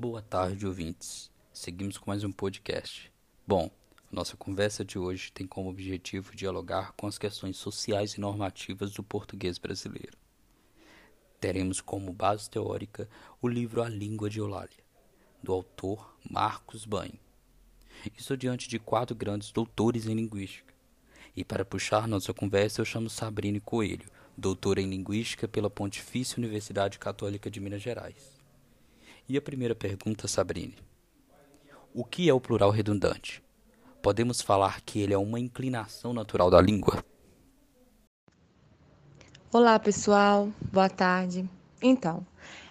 Boa tarde, ouvintes. Seguimos com mais um podcast. Bom, nossa conversa de hoje tem como objetivo dialogar com as questões sociais e normativas do português brasileiro. Teremos como base teórica o livro A Língua de Eulália, do autor Marcos Bain. Estou diante de quatro grandes doutores em linguística. E para puxar nossa conversa, eu chamo Sabrine Coelho, doutora em Linguística pela Pontifícia Universidade Católica de Minas Gerais. E a primeira pergunta, Sabrine: O que é o plural redundante? Podemos falar que ele é uma inclinação natural da língua? Olá, pessoal. Boa tarde. Então,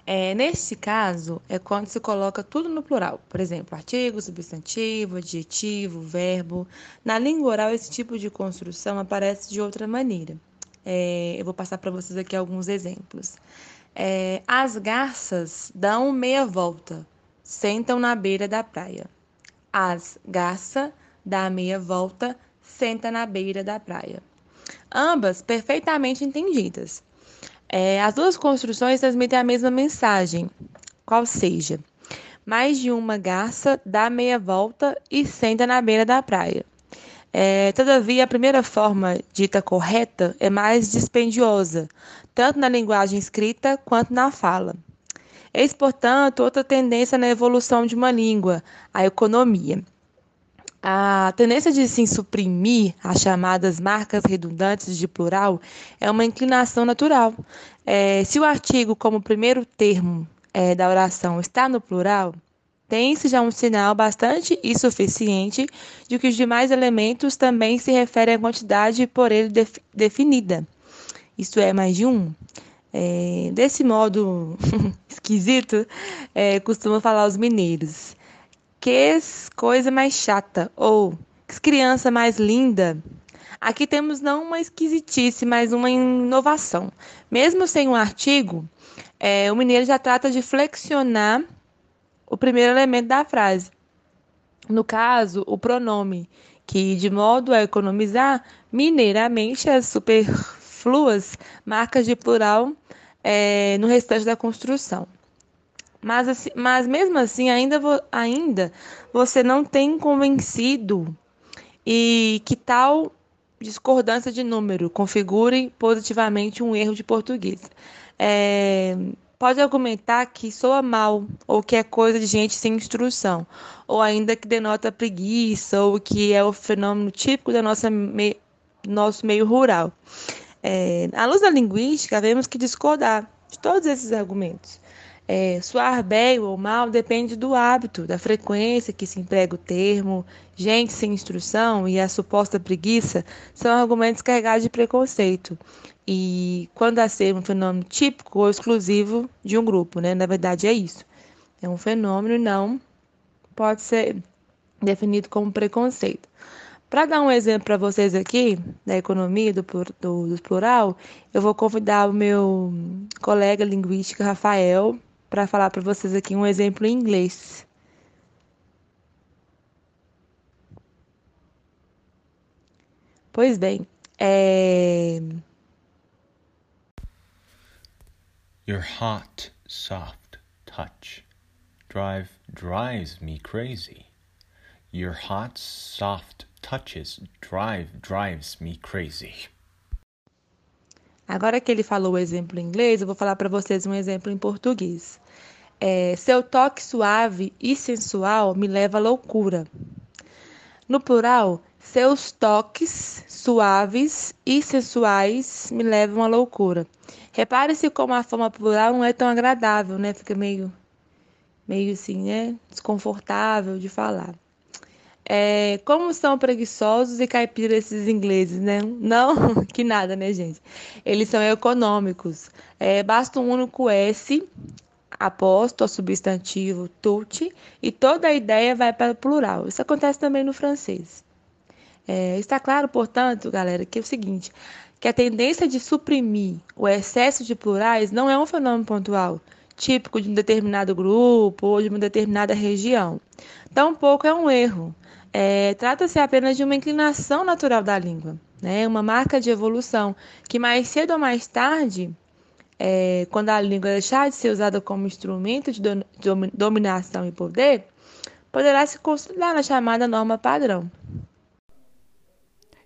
é, neste caso, é quando se coloca tudo no plural. Por exemplo, artigo, substantivo, adjetivo, verbo. Na língua oral, esse tipo de construção aparece de outra maneira. É, eu vou passar para vocês aqui alguns exemplos. É, as garças dão meia volta, sentam na beira da praia. As garça dá meia volta, senta na beira da praia. Ambas perfeitamente entendidas. É, as duas construções transmitem a mesma mensagem, qual seja, mais de uma garça dá meia volta e senta na beira da praia. É, todavia, a primeira forma dita correta é mais dispendiosa, tanto na linguagem escrita quanto na fala. Eis, portanto, outra tendência na evolução de uma língua, a economia. A tendência de se suprimir as chamadas marcas redundantes de plural é uma inclinação natural. É, se o artigo, como primeiro termo é, da oração, está no plural, tem-se já um sinal bastante e suficiente de que os demais elementos também se referem à quantidade por ele def definida. Isto é, mais de um. É, desse modo esquisito, é, costumam falar os mineiros. Que coisa mais chata, ou que criança mais linda. Aqui temos não uma esquisitice, mas uma inovação. Mesmo sem um artigo, é, o mineiro já trata de flexionar o primeiro elemento da frase. No caso, o pronome, que, de modo a economizar mineiramente as superfluas marcas de plural é, no restante da construção. Mas, assim, mas mesmo assim, ainda, ainda você não tem convencido e que tal discordância de número configure positivamente um erro de português. É, pode argumentar que soa mal, ou que é coisa de gente sem instrução, ou ainda que denota preguiça, ou que é o fenômeno típico da nossa me, nosso meio rural. É, à luz da linguística, vemos que discordar de todos esses argumentos. É, soar bem ou mal depende do hábito, da frequência que se emprega o termo, gente sem instrução e a suposta preguiça são argumentos carregados de preconceito. E quando a ser um fenômeno típico ou exclusivo de um grupo, né? Na verdade é isso. É um fenômeno e não pode ser definido como preconceito. Para dar um exemplo para vocês aqui da economia do, do, do plural, eu vou convidar o meu colega linguístico Rafael para falar para vocês aqui um exemplo em inglês. Pois bem, é... Your hot, soft touch drive drives me crazy. Your hot, soft touches drive drives me crazy. Agora que ele falou o exemplo em inglês, eu vou falar para vocês um exemplo em português. É, seu toque suave e sensual me leva à loucura. No plural, seus toques suaves e sensuais me levam à loucura. Repare-se como a forma plural não é tão agradável, né? Fica meio, meio assim, né? Desconfortável de falar. É, como são preguiçosos e caipiras esses ingleses, né? Não, que nada, né, gente? Eles são econômicos. É, basta um único S aposto ao substantivo tout e toda a ideia vai para o plural. Isso acontece também no francês. É, está claro, portanto, galera, que é o seguinte, que a tendência de suprimir o excesso de plurais não é um fenômeno pontual, típico de um determinado grupo ou de uma determinada região. Tampouco é um erro, é, Trata-se apenas de uma inclinação natural da língua, né? uma marca de evolução que mais cedo ou mais tarde é, quando a língua deixar de ser usada como instrumento de dominação e poder, poderá se consolidar na chamada norma padrão.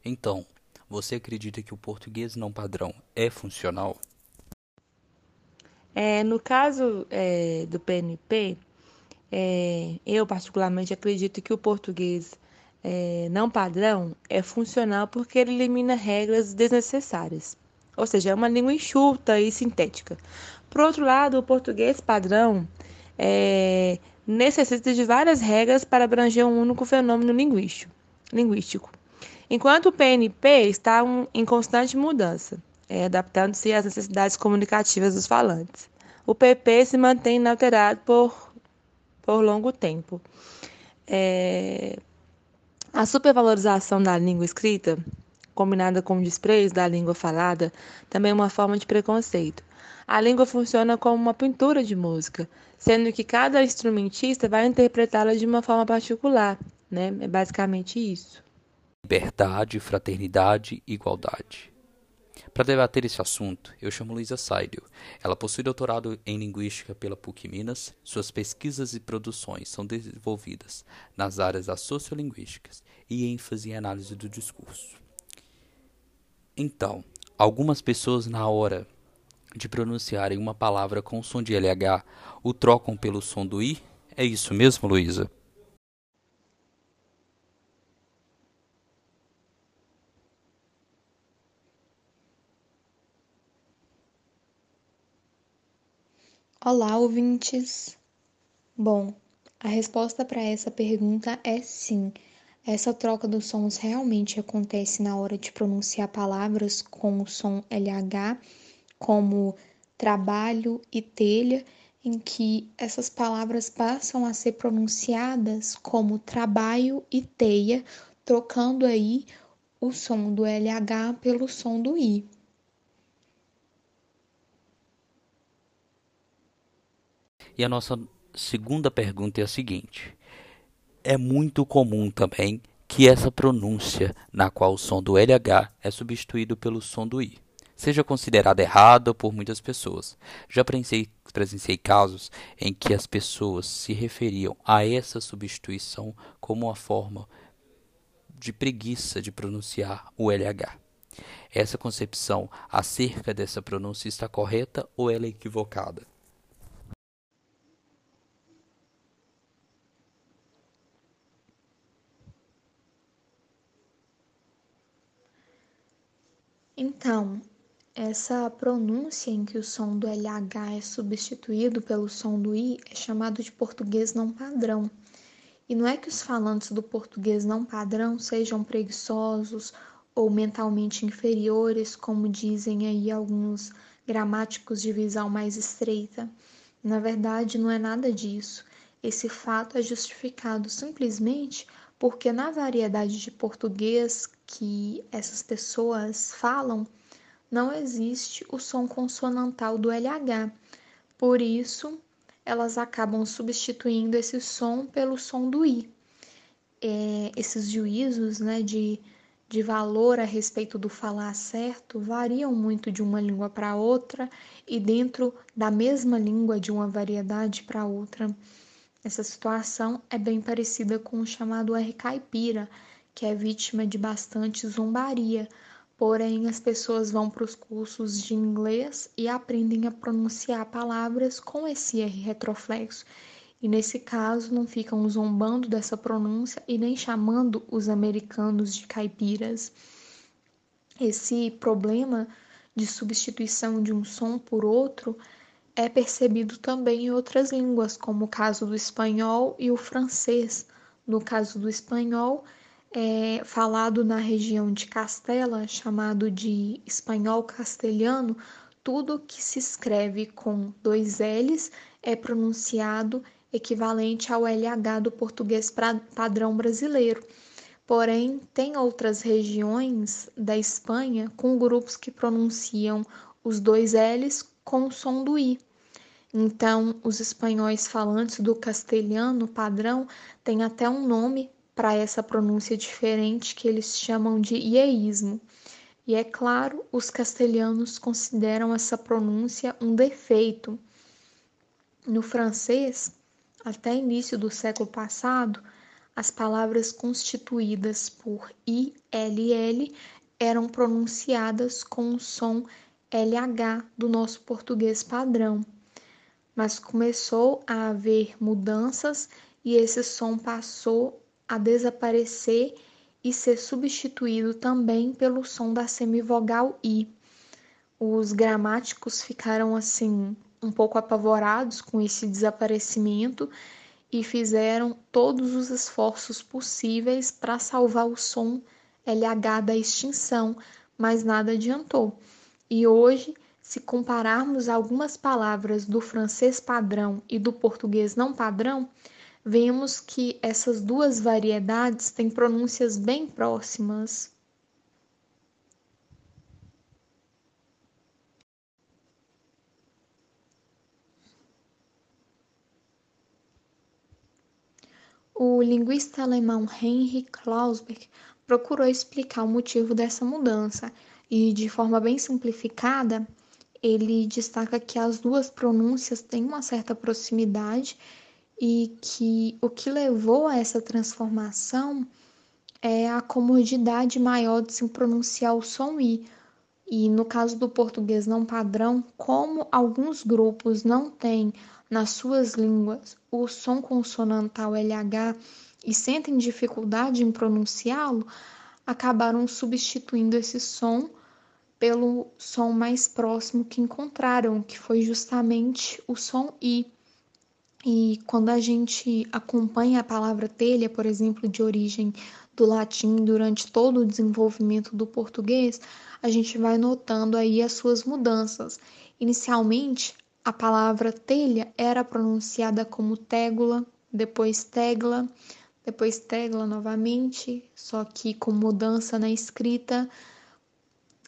Então, você acredita que o português não padrão é funcional? É, no caso é, do PNP, é, eu particularmente acredito que o português é, não padrão é funcional porque ele elimina regras desnecessárias, ou seja, é uma língua enxuta e sintética. Por outro lado, o português padrão é, necessita de várias regras para abranger um único fenômeno linguístico, enquanto o PNP está um, em constante mudança, é, adaptando-se às necessidades comunicativas dos falantes. O PP se mantém inalterado por, por longo tempo. É, a supervalorização da língua escrita, combinada com o desprezo da língua falada, também é uma forma de preconceito. A língua funciona como uma pintura de música, sendo que cada instrumentista vai interpretá-la de uma forma particular, né? É basicamente isso. Liberdade, fraternidade e igualdade. Para debater esse assunto, eu chamo Luísa Seidel. Ela possui doutorado em Linguística pela PUC Minas. Suas pesquisas e produções são desenvolvidas nas áreas das sociolinguísticas e ênfase em análise do discurso. Então, algumas pessoas na hora de pronunciarem uma palavra com som de LH o trocam pelo som do I? É isso mesmo, Luísa? Olá, ouvintes! Bom, a resposta para essa pergunta é sim. Essa troca dos sons realmente acontece na hora de pronunciar palavras com o som LH, como trabalho e telha, em que essas palavras passam a ser pronunciadas como trabalho e teia, trocando aí o som do LH pelo som do I. E a nossa segunda pergunta é a seguinte: é muito comum também que essa pronúncia, na qual o som do LH é substituído pelo som do I, seja considerada errada por muitas pessoas. Já presenciei, presenciei casos em que as pessoas se referiam a essa substituição como uma forma de preguiça de pronunciar o LH. Essa concepção acerca dessa pronúncia está correta ou ela é equivocada? Então, essa pronúncia em que o som do LH é substituído pelo som do I é chamado de português não padrão. E não é que os falantes do português não padrão sejam preguiçosos ou mentalmente inferiores, como dizem aí alguns gramáticos de visão mais estreita. Na verdade, não é nada disso. Esse fato é justificado simplesmente porque na variedade de português que essas pessoas falam, não existe o som consonantal do LH. Por isso, elas acabam substituindo esse som pelo som do I. É, esses juízos né, de, de valor a respeito do falar certo variam muito de uma língua para outra e dentro da mesma língua de uma variedade para outra. Essa situação é bem parecida com o chamado R caipira, que é vítima de bastante zombaria, porém as pessoas vão para os cursos de inglês e aprendem a pronunciar palavras com esse R retroflexo. E nesse caso não ficam zombando dessa pronúncia e nem chamando os americanos de caipiras. Esse problema de substituição de um som por outro é percebido também em outras línguas, como o caso do espanhol e o francês. No caso do espanhol, é falado na região de Castela, chamado de espanhol castelhano, tudo que se escreve com dois L's é pronunciado equivalente ao LH do português padrão brasileiro. Porém, tem outras regiões da Espanha com grupos que pronunciam os dois L's com o som do I. Então, os espanhóis falantes do castelhano padrão têm até um nome para essa pronúncia diferente que eles chamam de ieísmo. E é claro, os castelhanos consideram essa pronúncia um defeito. No francês, até início do século passado, as palavras constituídas por ILL eram pronunciadas com o som LH do nosso português padrão. Mas começou a haver mudanças e esse som passou a desaparecer e ser substituído também pelo som da semivogal i. Os gramáticos ficaram assim um pouco apavorados com esse desaparecimento e fizeram todos os esforços possíveis para salvar o som LH da extinção, mas nada adiantou. E hoje, se compararmos algumas palavras do francês padrão e do português não padrão, vemos que essas duas variedades têm pronúncias bem próximas. O linguista alemão Heinrich Klausberg procurou explicar o motivo dessa mudança e, de forma bem simplificada, ele destaca que as duas pronúncias têm uma certa proximidade e que o que levou a essa transformação é a comodidade maior de se pronunciar o som i. E no caso do português não padrão, como alguns grupos não têm nas suas línguas o som consonantal LH e sentem dificuldade em pronunciá-lo, acabaram substituindo esse som pelo som mais próximo que encontraram, que foi justamente o som i. E quando a gente acompanha a palavra telha, por exemplo, de origem do latim durante todo o desenvolvimento do português, a gente vai notando aí as suas mudanças. Inicialmente, a palavra telha era pronunciada como tégula, depois tegla, depois tegla novamente, só que com mudança na escrita,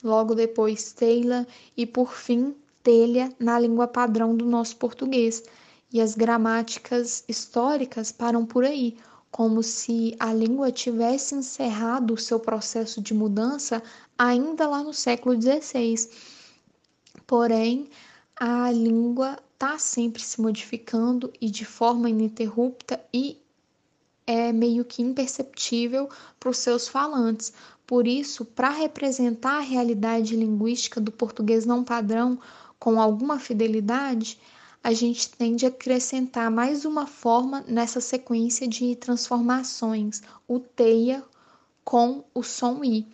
logo depois teila e por fim telha na língua padrão do nosso português e as gramáticas históricas param por aí, como se a língua tivesse encerrado o seu processo de mudança ainda lá no século XVI. Porém, a língua está sempre se modificando e de forma ininterrupta e é meio que imperceptível para os seus falantes. Por isso, para representar a realidade linguística do português não padrão com alguma fidelidade, a gente tende a acrescentar mais uma forma nessa sequência de transformações, o teia com o som i.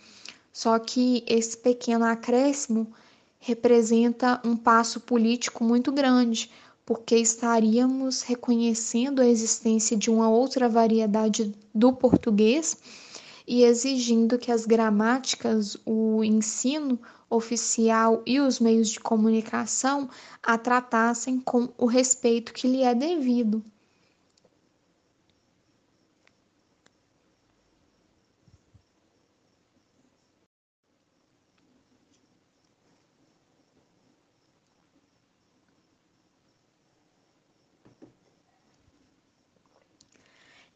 Só que esse pequeno acréscimo representa um passo político muito grande, porque estaríamos reconhecendo a existência de uma outra variedade do português e exigindo que as gramáticas, o ensino oficial e os meios de comunicação a tratassem com o respeito que lhe é devido.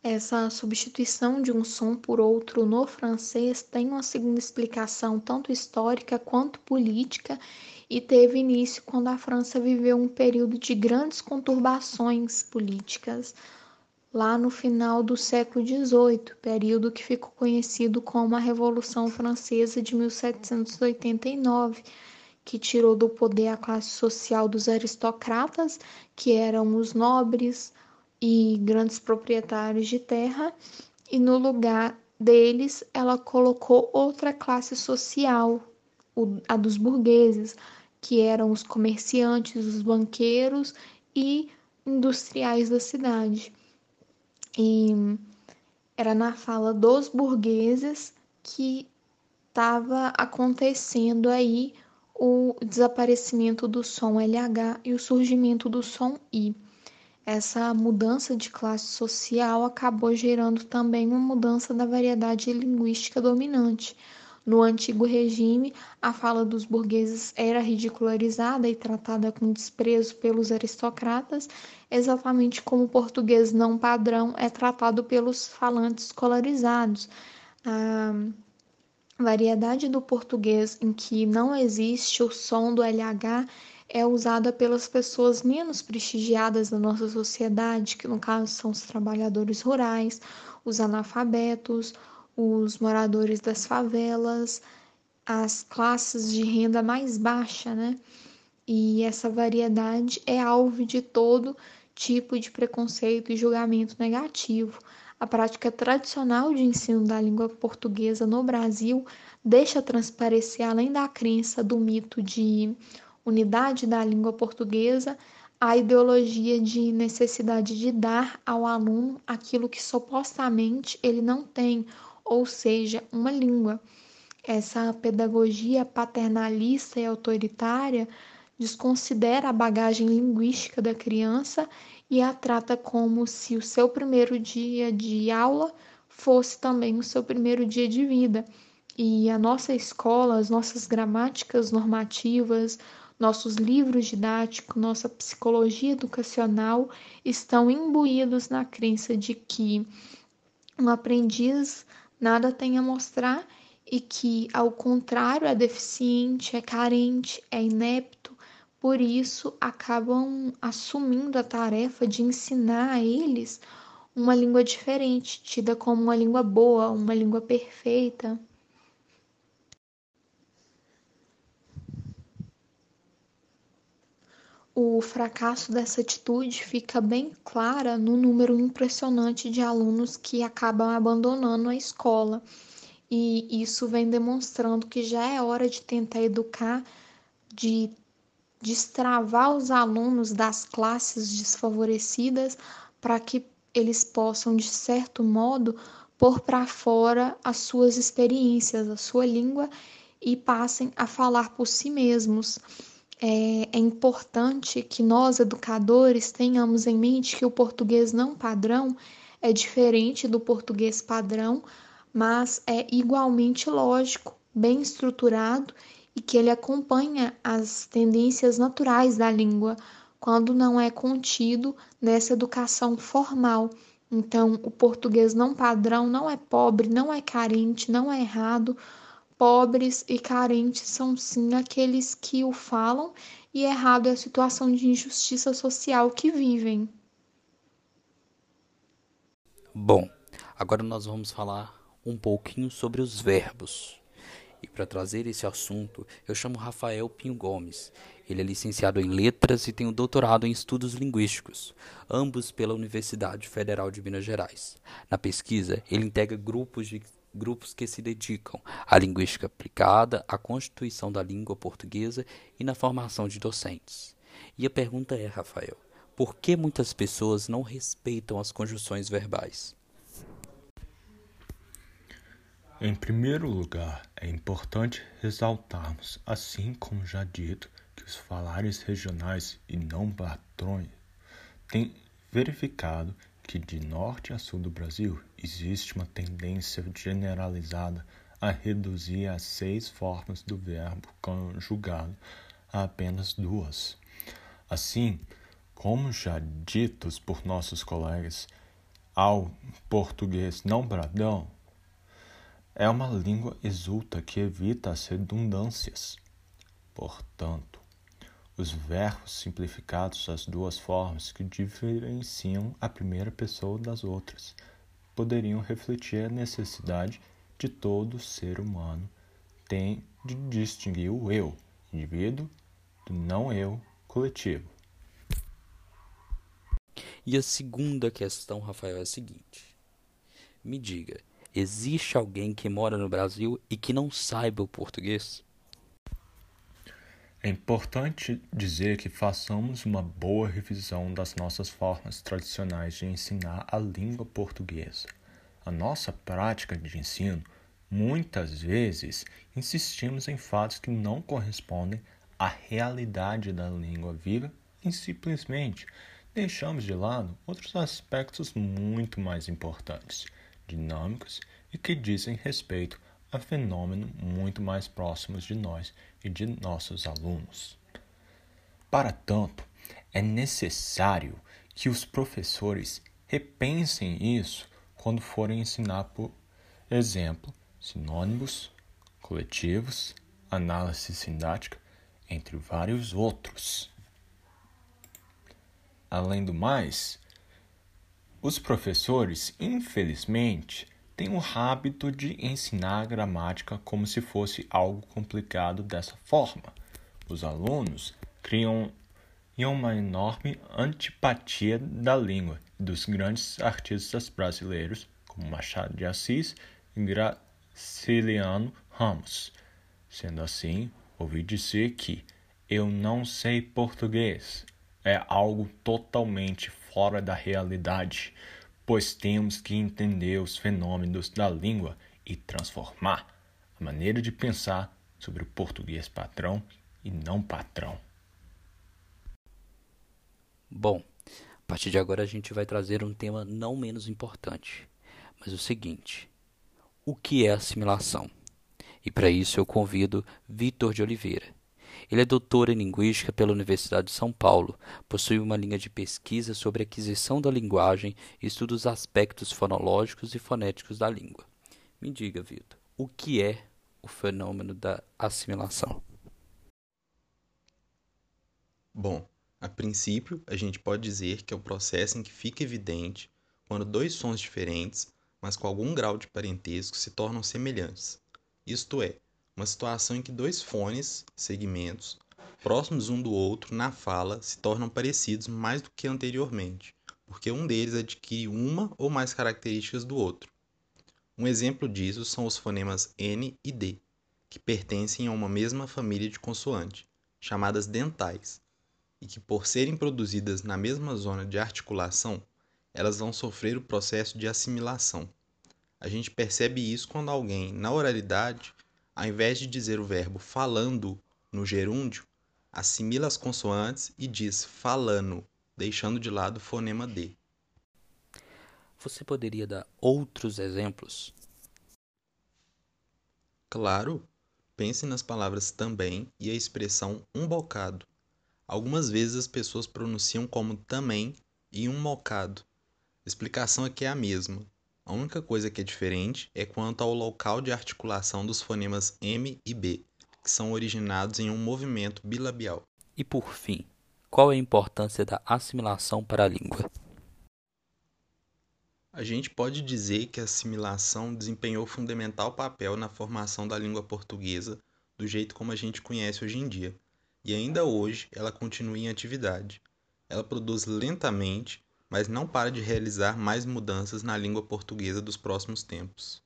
Essa substituição de um som por outro no francês tem uma segunda explicação, tanto histórica quanto política, e teve início quando a França viveu um período de grandes conturbações políticas, lá no final do século XVIII, período que ficou conhecido como a Revolução Francesa de 1789 que tirou do poder a classe social dos aristocratas, que eram os nobres, e grandes proprietários de terra, e no lugar deles ela colocou outra classe social, a dos burgueses, que eram os comerciantes, os banqueiros e industriais da cidade. E era na fala dos burgueses que estava acontecendo aí o desaparecimento do som LH e o surgimento do som I essa mudança de classe social acabou gerando também uma mudança da variedade linguística dominante. No antigo regime, a fala dos burgueses era ridicularizada e tratada com desprezo pelos aristocratas, exatamente como o português não padrão é tratado pelos falantes escolarizados. Ah, variedade do português em que não existe o som do LH é usada pelas pessoas menos prestigiadas da nossa sociedade, que no caso são os trabalhadores rurais, os analfabetos, os moradores das favelas, as classes de renda mais baixa, né? E essa variedade é alvo de todo tipo de preconceito e julgamento negativo. A prática tradicional de ensino da língua portuguesa no Brasil deixa transparecer, além da crença do mito de unidade da língua portuguesa, a ideologia de necessidade de dar ao aluno aquilo que supostamente ele não tem, ou seja, uma língua. Essa pedagogia paternalista e autoritária desconsidera a bagagem linguística da criança e a trata como se o seu primeiro dia de aula fosse também o seu primeiro dia de vida. E a nossa escola, as nossas gramáticas normativas, nossos livros didáticos, nossa psicologia educacional estão imbuídos na crença de que um aprendiz nada tem a mostrar e que, ao contrário, é deficiente, é carente, é inepto, por isso acabam assumindo a tarefa de ensinar a eles uma língua diferente, tida como uma língua boa, uma língua perfeita. O fracasso dessa atitude fica bem clara no número impressionante de alunos que acabam abandonando a escola. E isso vem demonstrando que já é hora de tentar educar, de destravar os alunos das classes desfavorecidas para que eles possam, de certo modo, pôr para fora as suas experiências, a sua língua e passem a falar por si mesmos. É, é, importante que nós, educadores, tenhamos em mente que o português não padrão é diferente do português padrão, mas é igualmente lógico, bem estruturado e que ele acompanha as tendências naturais da língua quando não é contido nessa educação formal. Então, o português não padrão não é pobre, não é carente, não é errado. Pobres e carentes são sim aqueles que o falam, e errado é a situação de injustiça social que vivem. Bom, agora nós vamos falar um pouquinho sobre os verbos. E para trazer esse assunto, eu chamo Rafael Pinho Gomes. Ele é licenciado em Letras e tem um doutorado em Estudos Linguísticos, ambos pela Universidade Federal de Minas Gerais. Na pesquisa, ele integra grupos de grupos que se dedicam à linguística aplicada, à constituição da língua portuguesa e na formação de docentes. E a pergunta é, Rafael, por que muitas pessoas não respeitam as conjunções verbais? Em primeiro lugar, é importante ressaltarmos, assim como já dito, que os falares regionais e não patrões têm verificado que de norte a sul do Brasil existe uma tendência generalizada a reduzir as seis formas do verbo conjugado a apenas duas. Assim, como já ditos por nossos colegas, ao português não bradão é uma língua exulta que evita as redundâncias. Portanto, os verbos simplificados as duas formas que diferenciam a primeira pessoa das outras poderiam refletir a necessidade de todo ser humano tem de distinguir o eu, indivíduo, do não eu, coletivo. E a segunda questão, Rafael, é a seguinte: me diga, Existe alguém que mora no Brasil e que não saiba o português? É importante dizer que façamos uma boa revisão das nossas formas tradicionais de ensinar a língua portuguesa. A nossa prática de ensino, muitas vezes, insistimos em fatos que não correspondem à realidade da língua viva e simplesmente deixamos de lado outros aspectos muito mais importantes dinâmicos e que dizem respeito a fenômenos muito mais próximos de nós e de nossos alunos. Para tanto, é necessário que os professores repensem isso quando forem ensinar, por exemplo, sinônimos, coletivos, análise sintática, entre vários outros. Além do mais, os professores, infelizmente, têm o hábito de ensinar gramática como se fosse algo complicado dessa forma. Os alunos criam uma enorme antipatia da língua dos grandes artistas brasileiros, como Machado de Assis e Graciliano Ramos. Sendo assim, ouvi dizer que eu não sei português é algo totalmente fora da realidade, pois temos que entender os fenômenos da língua e transformar a maneira de pensar sobre o português patrão e não patrão. Bom, a partir de agora a gente vai trazer um tema não menos importante, mas o seguinte: o que é assimilação? E para isso eu convido Vitor de Oliveira. Ele é doutor em Linguística pela Universidade de São Paulo, possui uma linha de pesquisa sobre aquisição da linguagem e estuda os aspectos fonológicos e fonéticos da língua. Me diga, Vitor, o que é o fenômeno da assimilação? Bom, a princípio, a gente pode dizer que é o processo em que fica evidente quando dois sons diferentes, mas com algum grau de parentesco, se tornam semelhantes. Isto é, uma situação em que dois fones, segmentos, próximos um do outro na fala, se tornam parecidos mais do que anteriormente, porque um deles adquire uma ou mais características do outro. Um exemplo disso são os fonemas N e D, que pertencem a uma mesma família de consoante, chamadas dentais, e que, por serem produzidas na mesma zona de articulação, elas vão sofrer o processo de assimilação. A gente percebe isso quando alguém, na oralidade, ao invés de dizer o verbo falando no gerúndio, assimila as consoantes e diz falando, deixando de lado o fonema D. Você poderia dar outros exemplos? Claro. Pense nas palavras também e a expressão um bocado. Algumas vezes as pessoas pronunciam como também e um bocado. A explicação aqui é a mesma. A única coisa que é diferente é quanto ao local de articulação dos fonemas M e B, que são originados em um movimento bilabial. E por fim, qual é a importância da assimilação para a língua? A gente pode dizer que a assimilação desempenhou fundamental papel na formação da língua portuguesa do jeito como a gente conhece hoje em dia, e ainda hoje ela continua em atividade. Ela produz lentamente mas não para de realizar mais mudanças na língua portuguesa dos próximos tempos.